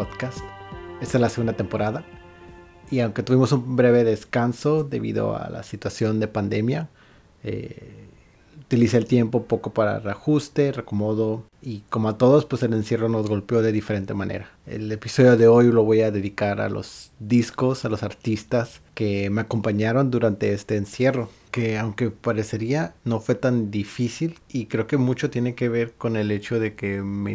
Podcast. Esta es la segunda temporada y aunque tuvimos un breve descanso debido a la situación de pandemia, eh, utilicé el tiempo poco para reajuste, reacomodo y como a todos pues el encierro nos golpeó de diferente manera. El episodio de hoy lo voy a dedicar a los discos, a los artistas que me acompañaron durante este encierro que aunque parecería no fue tan difícil y creo que mucho tiene que ver con el hecho de que me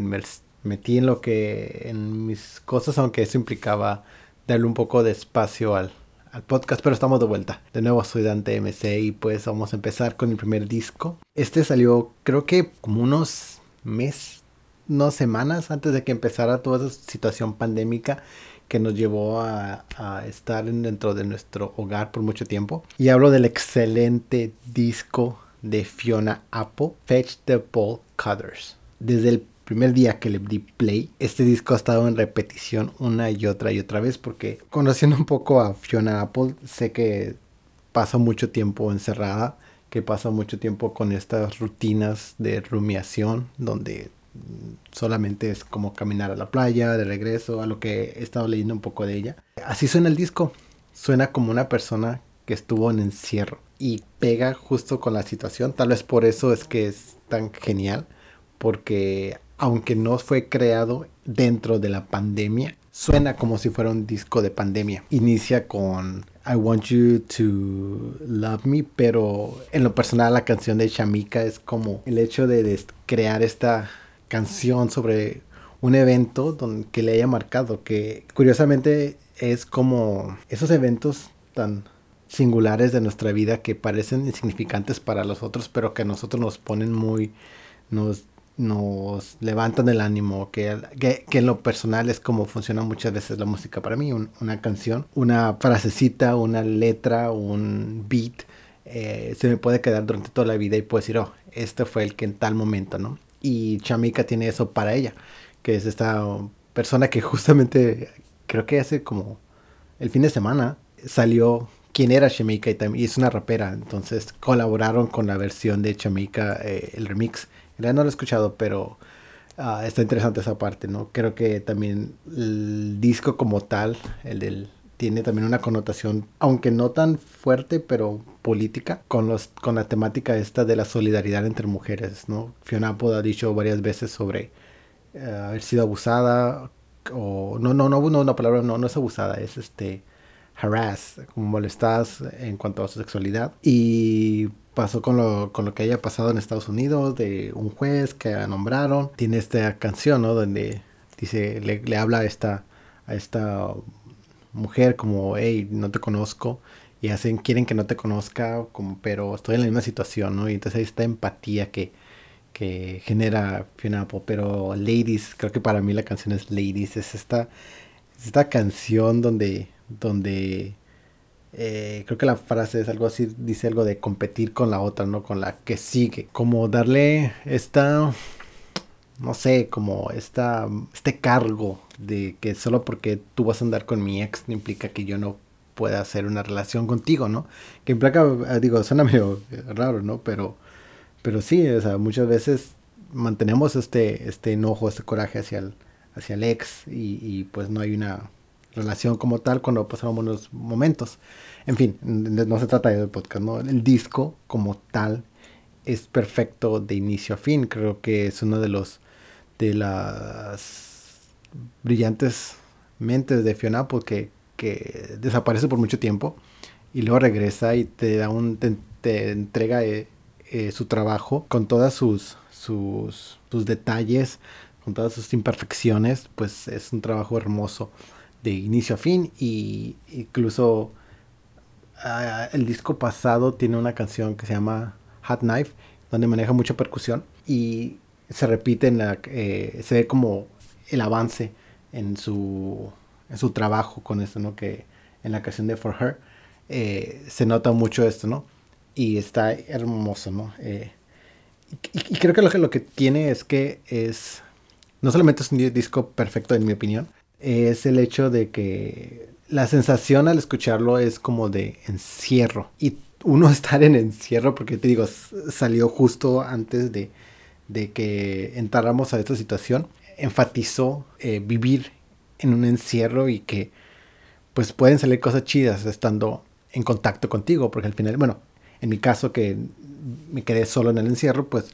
metí en lo que en mis cosas aunque eso implicaba darle un poco de espacio al, al podcast, pero estamos de vuelta. De nuevo soy Dante MC y pues vamos a empezar con el primer disco. Este salió creo que como unos meses, no semanas antes de que empezara toda esa situación pandémica que nos llevó a, estar dentro de nuestro hogar por mucho tiempo. Y hablo del excelente disco de Fiona Apple, Fetch the Ball Cutters. Desde el primer día que le di play, este disco ha estado en repetición una y otra y otra vez porque conociendo un poco a Fiona Apple, sé que pasa mucho tiempo encerrada, que pasa mucho tiempo con estas rutinas de rumiación donde solamente es como caminar a la playa, de regreso, a lo que he estado leyendo un poco de ella. Así suena el disco, suena como una persona que estuvo en encierro y pega justo con la situación, tal vez por eso es que es tan genial, porque aunque no fue creado dentro de la pandemia, suena como si fuera un disco de pandemia. Inicia con I Want You to Love Me, pero en lo personal la canción de Shamika es como el hecho de, crear esta canción sobre un evento que le haya marcado, que curiosamente es como esos eventos tan singulares de nuestra vida que parecen insignificantes para los otros, pero que a nosotros nos ponen muy, nos nos levantan el ánimo, que, que, en lo personal es como funciona muchas veces la música para mí, una canción, una frasecita, una letra, un beat, eh, se me puede quedar durante toda la vida y puedo decir, oh, este fue el que en tal momento, ¿no? Y Chamika tiene eso para ella, que es esta persona que justamente, creo que hace como el fin de semana salió quién era Chamika y, y, es una rapera, entonces colaboraron con la versión de Chamika, eh, el remix ya no lo he escuchado, pero uh, está interesante esa parte, ¿no? Creo que también el disco como tal, el del tiene también una connotación, aunque no tan fuerte, pero política, con, los, con la temática esta de la solidaridad entre mujeres, ¿no? Fiona Apple ha dicho varias veces sobre uh, haber sido abusada, o no, no, no, no, una palabra, no, no es abusada, es este, harass, como molestadas en cuanto a su sexualidad. Y pasó con lo, con lo que haya pasado en Estados Unidos, de un juez que nombraron. Tiene esta canción, ¿no? Donde dice, le, habla a esta, a esta mujer como, hey, no te conozco. Y hacen, quieren que no te conozca, como, pero estoy en la misma situación, ¿no? Y entonces hay esta empatía que, que genera Fiona Pero Ladies, creo que para mí la canción es Ladies. Es esta, esta canción donde, donde eh, creo que la frase es algo así, dice algo de competir con la otra, ¿no? Con la que sigue. Como darle esta, no sé, como esta, este cargo de que solo porque tú vas a andar con mi ex no implica que yo no pueda hacer una relación contigo, ¿no? Que implica, eh, digo, suena medio raro, ¿no? Pero, pero sí, o sea, muchas veces mantenemos este, este enojo, este coraje hacia el, hacia el ex y, y pues no hay una relación como tal cuando pasamos buenos momentos. En fin, no se trata de podcast, ¿no? El disco como tal es perfecto de inicio a fin. Creo que es uno de los de las brillantes mentes de Fiona porque que desaparece por mucho tiempo y luego regresa y te da un te, entrega eh, eh, su trabajo con todas sus, sus sus detalles con todas sus imperfecciones pues es un trabajo hermoso de inicio a fin y incluso ah, el disco pasado tiene una canción que se llama Hot Knife donde maneja mucha percusión y se repite en la eh, se ve como el avance en su en su trabajo con esto no que en la canción de For Her eh, se nota mucho esto no y está hermoso no eh, y, creo que lo, que lo que tiene es que es no solamente es un disco perfecto en mi opinión es el hecho de que la sensación al escucharlo es como de encierro. Y uno estar en encierro, porque te digo, salió justo antes de, de que entráramos a esta situación, enfatizó eh, vivir en un encierro y que pues pueden salir cosas chidas estando en contacto contigo, porque al final, bueno, en mi caso que me quedé solo en el encierro, pues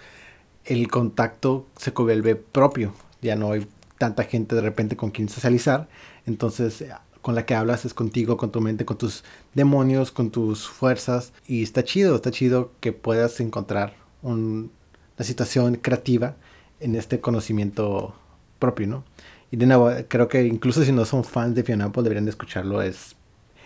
el contacto se vuelve propio, ya no hay tanta gente de repente con quien socializar, entonces con la que hablas es contigo, con tu mente, con tus demonios, con tus fuerzas, y está chido, está chido que puedas encontrar una situación creativa en este conocimiento propio, ¿no? Y de nuevo, creo que incluso si no son fans de Fiona Apple deberían de escucharlo. Es,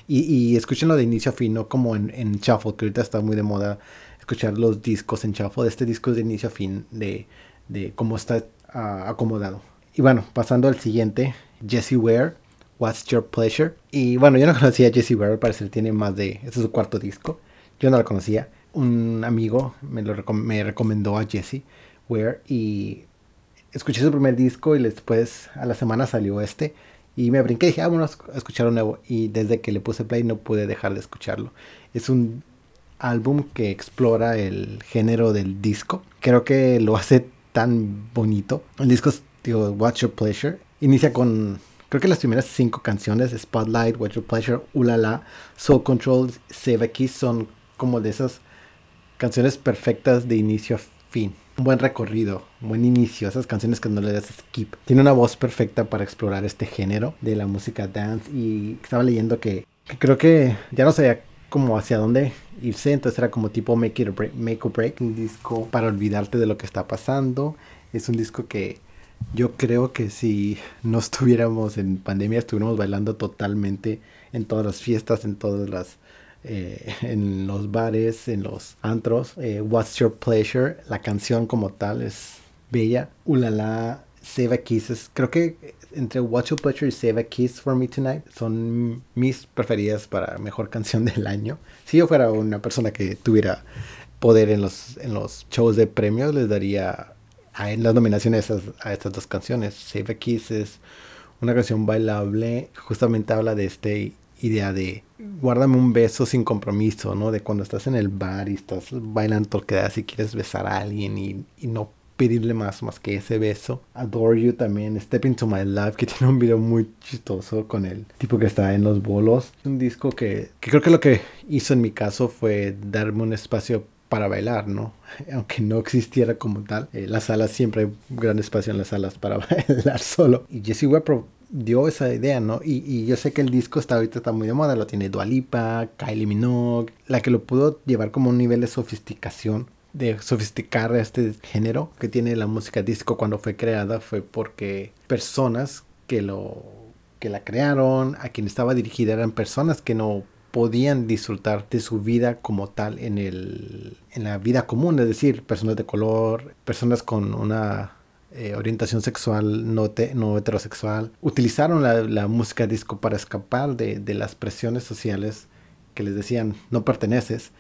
y, y escúchenlo de inicio a fin, no como en, en que ahorita está muy de moda escuchar los discos en Shuffle. Este disco es de inicio a fin, de, de cómo está uh, acomodado. Y bueno, pasando al siguiente, Jesse Ware, What's Your Pleasure. Y bueno, yo no conocía a Jesse Ware, al parecer tiene más de... Este es su cuarto disco. Yo no lo conocía. Un amigo me, lo me recomendó a Jesse Ware y escuché su primer disco y después a la semana salió este. Y me brinqué y dije, ah, bueno, a escuchar un nuevo. Y desde que le puse play no pude dejar de escucharlo. Es un álbum que explora el género del disco. Creo que lo hace tan bonito. El disco es, digo, What's Your Pleasure. Inicia con, creo que las primeras cinco canciones, Spotlight, What's Your Pleasure, Ulala, Soul Control, Save a Kiss, son como de esas canciones perfectas de inicio a fin un buen recorrido, un buen inicio, esas canciones que no le das skip. Tiene una voz perfecta para explorar este género de la música dance y estaba leyendo que, creo que ya no sabía como hacia dónde irse, entonces era como tipo Make It break, Make or Break, un disco para olvidarte de lo que está pasando. Es un disco que yo creo que si no estuviéramos en pandemia, estuviéramos bailando totalmente en todas las fiestas, en todas las eh, en los bares, en los antros. Eh, What's Your Pleasure, la canción como tal es bella. Ulala, Save a Kiss, creo que entre What's Your Pleasure y Save a Kiss for Me Tonight son mis preferidas para mejor canción del año. Si yo fuera una persona que tuviera poder en los, en los shows de premios, les daría en las nominaciones a, a estas dos canciones. Save a Kiss es una canción bailable, justamente habla de este idea de guárdame un beso sin compromiso, ¿no? De cuando estás en el bar y estás bailando da y quieres besar a alguien y, no pedirle más más que ese beso. Adore You también, Step Into My Life, que tiene un video muy chistoso con el tipo que está en los bolos. Un disco que, que creo que lo que hizo en mi caso fue darme un espacio para bailar, ¿no? Aunque no existiera como tal. Eh, las salas siempre hay un gran espacio en las salas para bailar solo. Y Jesse Webb dio esa idea, ¿no? Y, yo sé que el disco está ahorita está muy de moda, lo tiene Dualipa, Kylie Minogue, la que lo pudo llevar como un nivel de sofisticación, de sofisticar este género que tiene la música disco cuando fue creada fue porque personas que lo que la crearon, a quien estaba dirigida eran personas que no podían disfrutar de su vida como tal en el en la vida común, es decir, personas de color, personas con una eh, orientación sexual no, no heterosexual, utilizaron la, música disco para escapar de, las presiones sociales que les decían no perteneces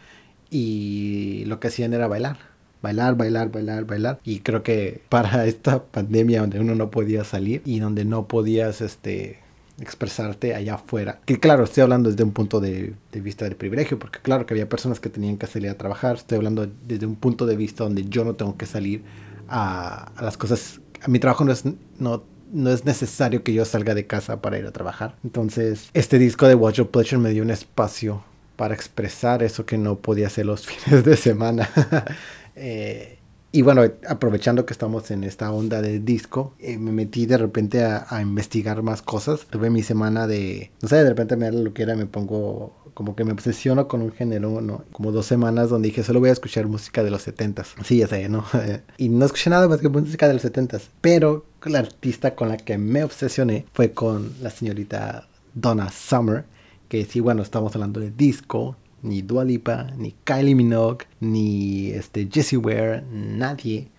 y lo que hacían era bailar. Bailar, bailar, bailar, bailar. Y creo que para esta pandemia donde uno no podía salir y donde no podías este, expresarte allá afuera. Que claro, estoy hablando desde un punto de, vista del privilegio, porque claro que había personas que tenían que salir a trabajar. Estoy hablando desde un punto de vista donde yo no tengo que salir a, las cosas. A mi trabajo no es, no, no es necesario que yo salga de casa para ir a trabajar. Entonces, este disco de Watch Your Pleasure me dio un espacio para expresar eso que no podía hacer los fines de semana. eh, y bueno, aprovechando que estamos en esta onda de disco, eh, me metí de repente a, investigar más cosas. Tuve mi semana de, no sé, de repente me da lo que era, me pongo como que me obsesiono con un género, ¿no? Como dos semanas donde dije, solo voy a escuchar música de los 70s. Sí, ya sé, ¿no? y no escuché nada más que música de los 70s. Pero la artista con la que me obsesioné fue con la señorita Donna Summer. Que sí, bueno, estamos hablando de disco, ni Dua Lipa, ni Kylie Minogue, ni este Jessie Ware, nadie,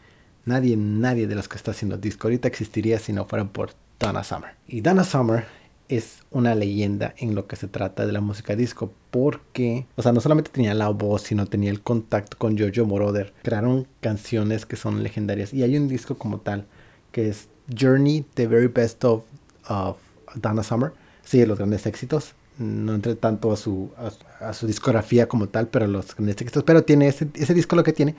nadie, nadie de los que está haciendo disco ahorita existiría si no fuera por Donna Summer. Y Donna Summer es una leyenda en lo que se trata de la música disco porque, o sea, no solamente tenía la voz, sino tenía el contacto con Jojo Moroder. Crearon canciones que son legendarias y hay un disco como tal que es Journey, The Very Best of, Donna Summer. Sí, los grandes éxitos no entré tanto a su, a, discografía como tal, pero los pero tiene ese, ese disco lo que tiene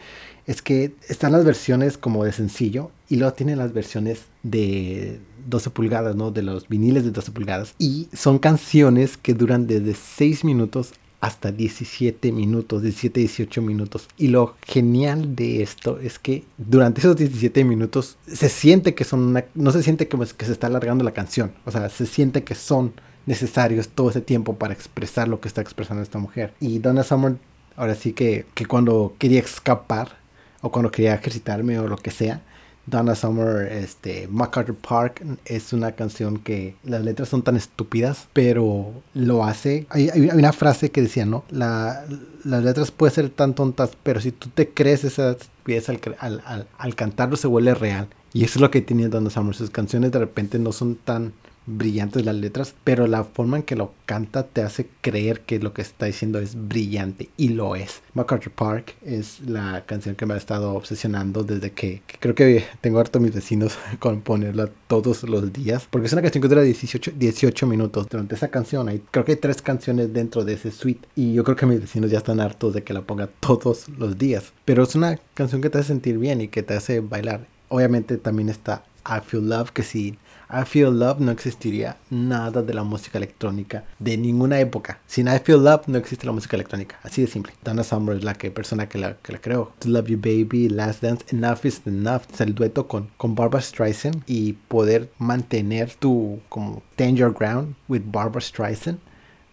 es que están las versiones como de sencillo y luego tiene las versiones de 12 pulgadas, ¿no? De los viniles de 12 pulgadas. Y son canciones que duran desde 6 minutos hasta 17 minutos, 17, 18 minutos. Y lo genial de esto es que durante esos 17 minutos se siente que son no se siente como que se está alargando la canción, o sea, se siente que son necesarios todo ese tiempo para expresar lo que está expresando esta mujer. Y Donna Summer, ahora sí que, que cuando quería escapar o cuando quería ejercitarme o lo que sea, Donna Summer, este, MacArthur Park es una canción que las letras son tan estúpidas, pero lo hace. Hay, una frase que decía, ¿no? La, las letras pueden ser tan tontas, pero si tú te crees esas estupidez al, al, al, cantarlo se vuelve real. Y eso es lo que tiene Donna Summer. Sus canciones de repente no son tan brillantes las letras, pero la forma en que lo canta te hace creer que lo que está diciendo es brillante y lo es. MacArthur Park es la canción que me ha estado obsesionando desde que, creo que tengo harto a mis vecinos con ponerla todos los días, porque es una canción que dura 18, 18 minutos. Durante esa canción hay, creo que hay tres canciones dentro de ese suite y yo creo que mis vecinos ya están hartos de que la ponga todos los días, pero es una canción que te hace sentir bien y que te hace bailar. Obviamente también está I Feel Love, que si I Feel Love no existiría nada de la música electrónica de ninguna época. Sin I Feel Love no existe la música electrónica. Así de simple. Donna Summer es la que, persona que la, que la creó. To Love You Baby, Last Dance, Enough is Enough. Es el dueto con, Barbara Streisand y poder mantener tu como Danger Ground with Barbara Streisand.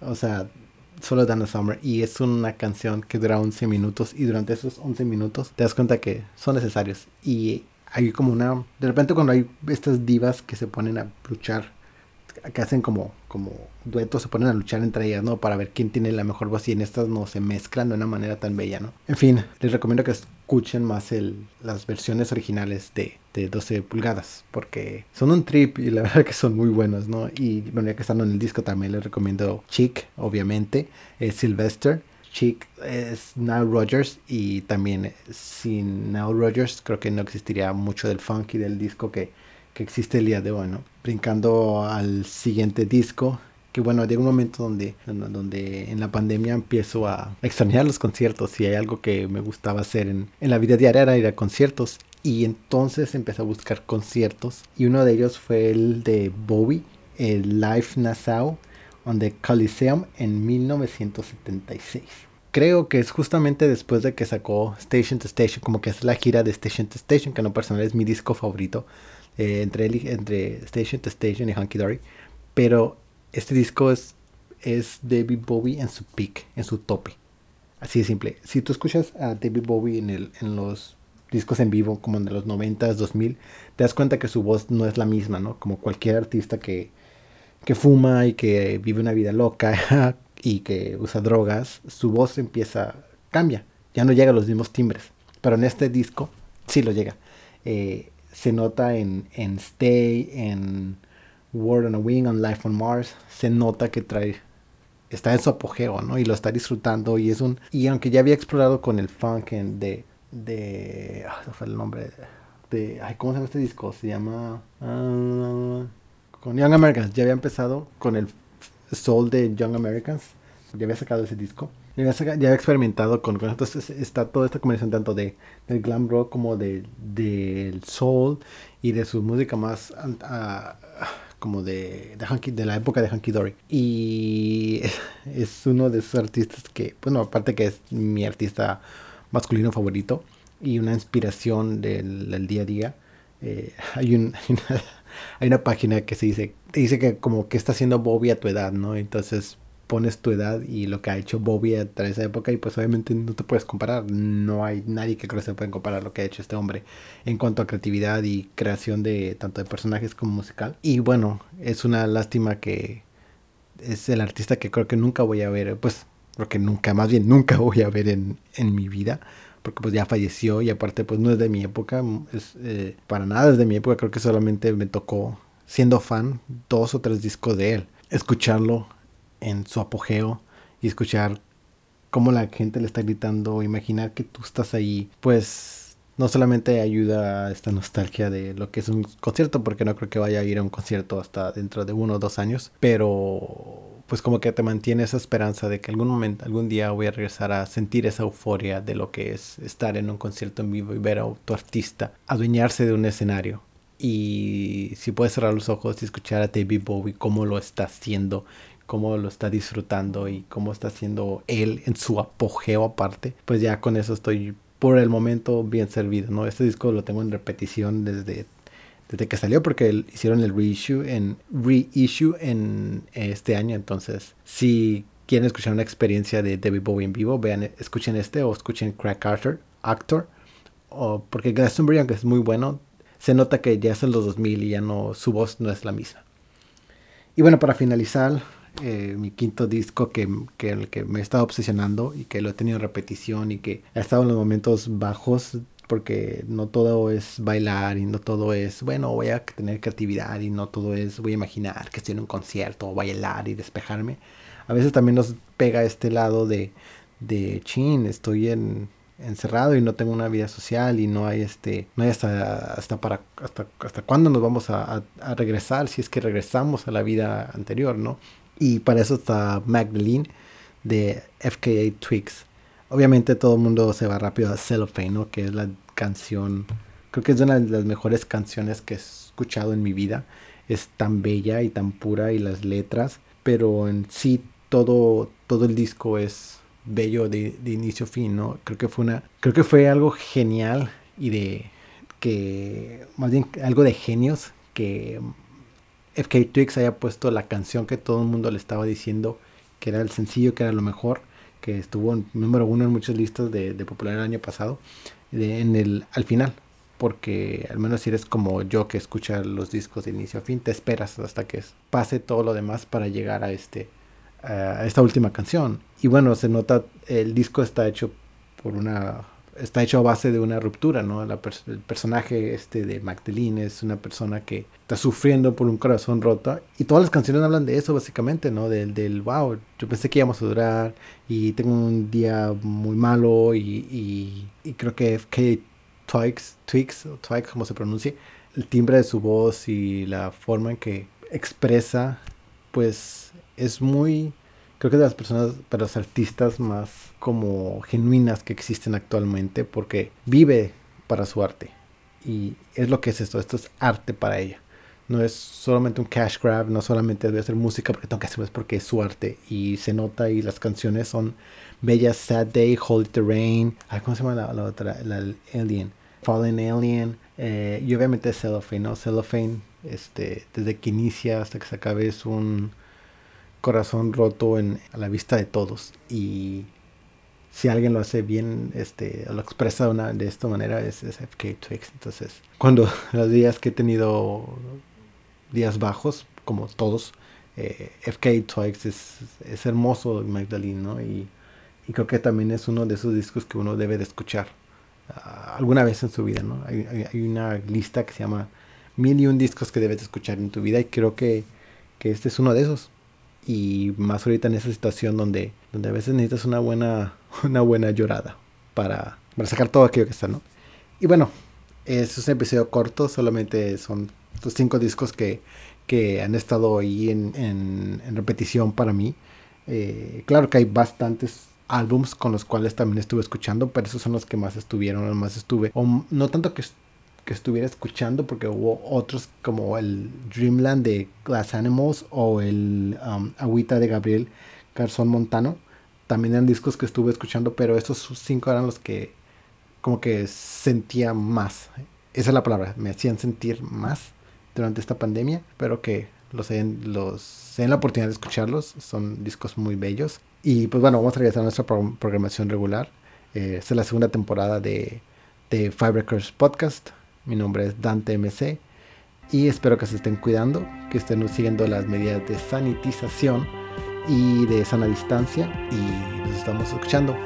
O sea, solo Donna Summer y es una canción que dura 11 minutos y durante esos 11 minutos te das cuenta que son necesarios y hay como una... De repente cuando hay estas divas que se ponen a luchar, que hacen como, como duetos, se ponen a luchar entre ellas, ¿no? Para ver quién tiene la mejor voz y en estas no se mezclan de una manera tan bella, ¿no? En fin, les recomiendo que escuchen más el, las versiones originales de, de 12 pulgadas, porque son un trip y la verdad que son muy buenos, ¿no? Y bueno, ya que están en el disco también les recomiendo Chic, obviamente, Sylvester Chick es Nile Rogers y también sin Nile Rogers creo que no existiría mucho del funk y del disco que, que existe el día de hoy, ¿no? Brincando al siguiente disco, que bueno, llega un momento donde, donde en la pandemia empiezo a extrañar los conciertos y hay algo que me gustaba hacer en, en la vida diaria era ir a conciertos y entonces empecé a buscar conciertos y uno de ellos fue el de Bowie, el Live Nassau on the Coliseum en 1976. Creo que es justamente después de que sacó Station to Station, como que es la gira de Station to Station, que en lo personal es mi disco favorito eh, entre, entre Station to Station y Hunky Dory. Pero este disco es, es David Bowie en su peak, en su tope. Así de simple. Si tú escuchas a David Bowie en, el, en los discos en vivo, como en los 90s, 2000, te das cuenta que su voz no es la misma, ¿no? Como cualquier artista que, que fuma y que vive una vida loca y que usa drogas, su voz empieza, cambia, ya no llega a los mismos timbres. Pero en este disco sí lo llega. Eh, se nota en, en Stay, en Word on a Wing, on Life on Mars, se nota que trae, está en su apogeo, ¿no? Y lo está disfrutando y es un, y aunque ya había explorado con el funk de, de, ah, el nombre, de, ¿cómo se llama este disco? Se llama... Ah, con Young Americans. Ya había empezado con el soul de Young Americans. Ya había sacado ese disco. Ya había, experimentado con, con entonces está toda esta combinación tanto de del glam rock como de del soul y de su música más como de de, de la época de Hunky Dory y es uno de esos artistas que bueno aparte que es mi artista masculino favorito y una inspiración del, día a día eh, hay un página que se dice, dice que como que está haciendo Bobby a tu edad, ¿no? Entonces pones tu edad y lo que ha hecho Bobby a esa época y pues obviamente no te puedes comparar. No hay nadie que creo que se pueda comparar lo que ha hecho este hombre en cuanto a creatividad y creación de tanto de personajes como musical. Y bueno, es una lástima que es el artista que creo que nunca voy a ver, pues creo que nunca, más bien nunca voy a ver en, en mi vida porque pues ya falleció y aparte pues no es de mi época, es eh, para nada es de mi época, creo que solamente me tocó, siendo fan, dos o tres discos de él, escucharlo en su apogeo y escuchar cómo la gente le está gritando, imaginar que tú estás ahí, pues no solamente ayuda a esta nostalgia de lo que es un concierto, porque no creo que vaya a ir a un concierto hasta dentro de uno o dos años, pero pues como que te mantiene esa esperanza de que algún momento, algún día voy a regresar a sentir esa euforia de lo que es estar en un concierto en vivo y ver a tu artista adueñarse de un escenario. Y si puedes cerrar los ojos y escuchar a David Bowie cómo lo está haciendo, cómo lo está disfrutando y cómo está haciendo él en su apogeo aparte, pues ya con eso estoy por el momento bien servido, ¿no? Este disco lo tengo en repetición desde desde que salió porque hicieron el reissue en, reissue en este año. Entonces, si quieren escuchar una experiencia de David Bowie en vivo, vean, escuchen este o escuchen Crack Arthur, Actor. O, porque Glastonbury, aunque es muy bueno, se nota que ya es en los 2000 y ya no, su voz no es la misma. Y bueno, para finalizar, eh, mi quinto disco que, que, el que me he estado obsesionando y que lo he tenido en repetición y que ha estado en los momentos bajos porque no todo es bailar y no todo es, bueno, voy a tener creatividad y no todo es, voy a imaginar que estoy en un concierto o bailar y despejarme. A veces también nos pega este lado de, de chin, estoy en, encerrado y no tengo una vida social y no hay este, no hay hasta, hasta para, hasta, hasta cuándo nos vamos a, a, regresar si es que regresamos a la vida anterior, ¿no? Y para eso está Magdalene de FKA Twigs obviamente todo el mundo se va rápido a Cellophane, ¿no? Que es la canción, creo que es una de las mejores canciones que he escuchado en mi vida. Es tan bella y tan pura y las letras, pero en sí todo, todo el disco es bello de, inicio a fin, ¿no? Creo que fue una, creo que fue algo genial y de que, más bien algo de genios que FK Twix haya puesto la canción que todo el mundo le estaba diciendo que era el sencillo, que era lo mejor que estuvo número uno en muchas listas de, popular el año pasado, en el, al final, porque al menos si eres como yo que escucha los discos de inicio a fin, te esperas hasta que pase todo lo demás para llegar a este a esta última canción. Y bueno, se nota, el disco está hecho por una está hecho a base de una ruptura, ¿no? el personaje este de Magdalene es una persona que está sufriendo por un corazón roto y todas las canciones hablan de eso básicamente, ¿no? Del, del wow, yo pensé que íbamos a durar y tengo un día muy malo y, y, creo que FK Twix, Twix, Twix como se pronuncia, el timbre de su voz y la forma en que expresa, pues es muy creo que de las personas, de los artistas más como genuinas que existen actualmente, porque vive para su arte. Y es lo que es esto, esto es arte para ella. No es solamente un cash grab, no solamente debe hacer música porque tengo que hacerlo, es porque es su arte. Y se nota y las canciones son bellas, Sad Day, Holy Terrain, ¿cómo se llama la, otra? La Alien, Fallen Alien, eh, y obviamente Cellophane, ¿no? Cellophane, este, desde que inicia hasta que se acabe es un corazón roto en, a la vista de todos. Y si alguien lo hace bien, este, lo expresa una, de esta manera, es, FK Twix. Entonces, cuando los días que he tenido días bajos, como todos, eh, FK Twix es, es hermoso, Magdalene, ¿no? Y, y, creo que también es uno de esos discos que uno debe de escuchar ah, alguna vez en su vida, ¿no? Hay, hay, una lista que se llama Mil y un discos que debes escuchar en tu vida y creo que, que este es uno de esos y más ahorita en esa situación donde, donde a veces necesitas una buena, una buena llorada para, para sacar todo aquello que está, ¿no? Y bueno, es un episodio corto, solamente son los cinco discos que, que han estado ahí en, en, repetición para mí. Eh, claro que hay bastantes álbums con los cuales también estuve escuchando, pero esos son los que más estuvieron, los más estuve. O no tanto que que estuviera escuchando porque hubo otros como el Dreamland de Glass Animals o el um, Agüita de Gabriel Garzón Montano. También eran discos que estuve escuchando, pero estos cinco eran los que como que sentía más. Esa es la palabra, me hacían sentir más durante esta pandemia, pero que los den, los la oportunidad de escucharlos. Son discos muy bellos. Y pues bueno, vamos a regresar a nuestra programación regular. Eh, es la segunda temporada de, de Five Records Podcast. Mi nombre es Dante MC y espero que se estén cuidando, que estén siguiendo las medidas de sanitización y de sana distancia y nos estamos escuchando.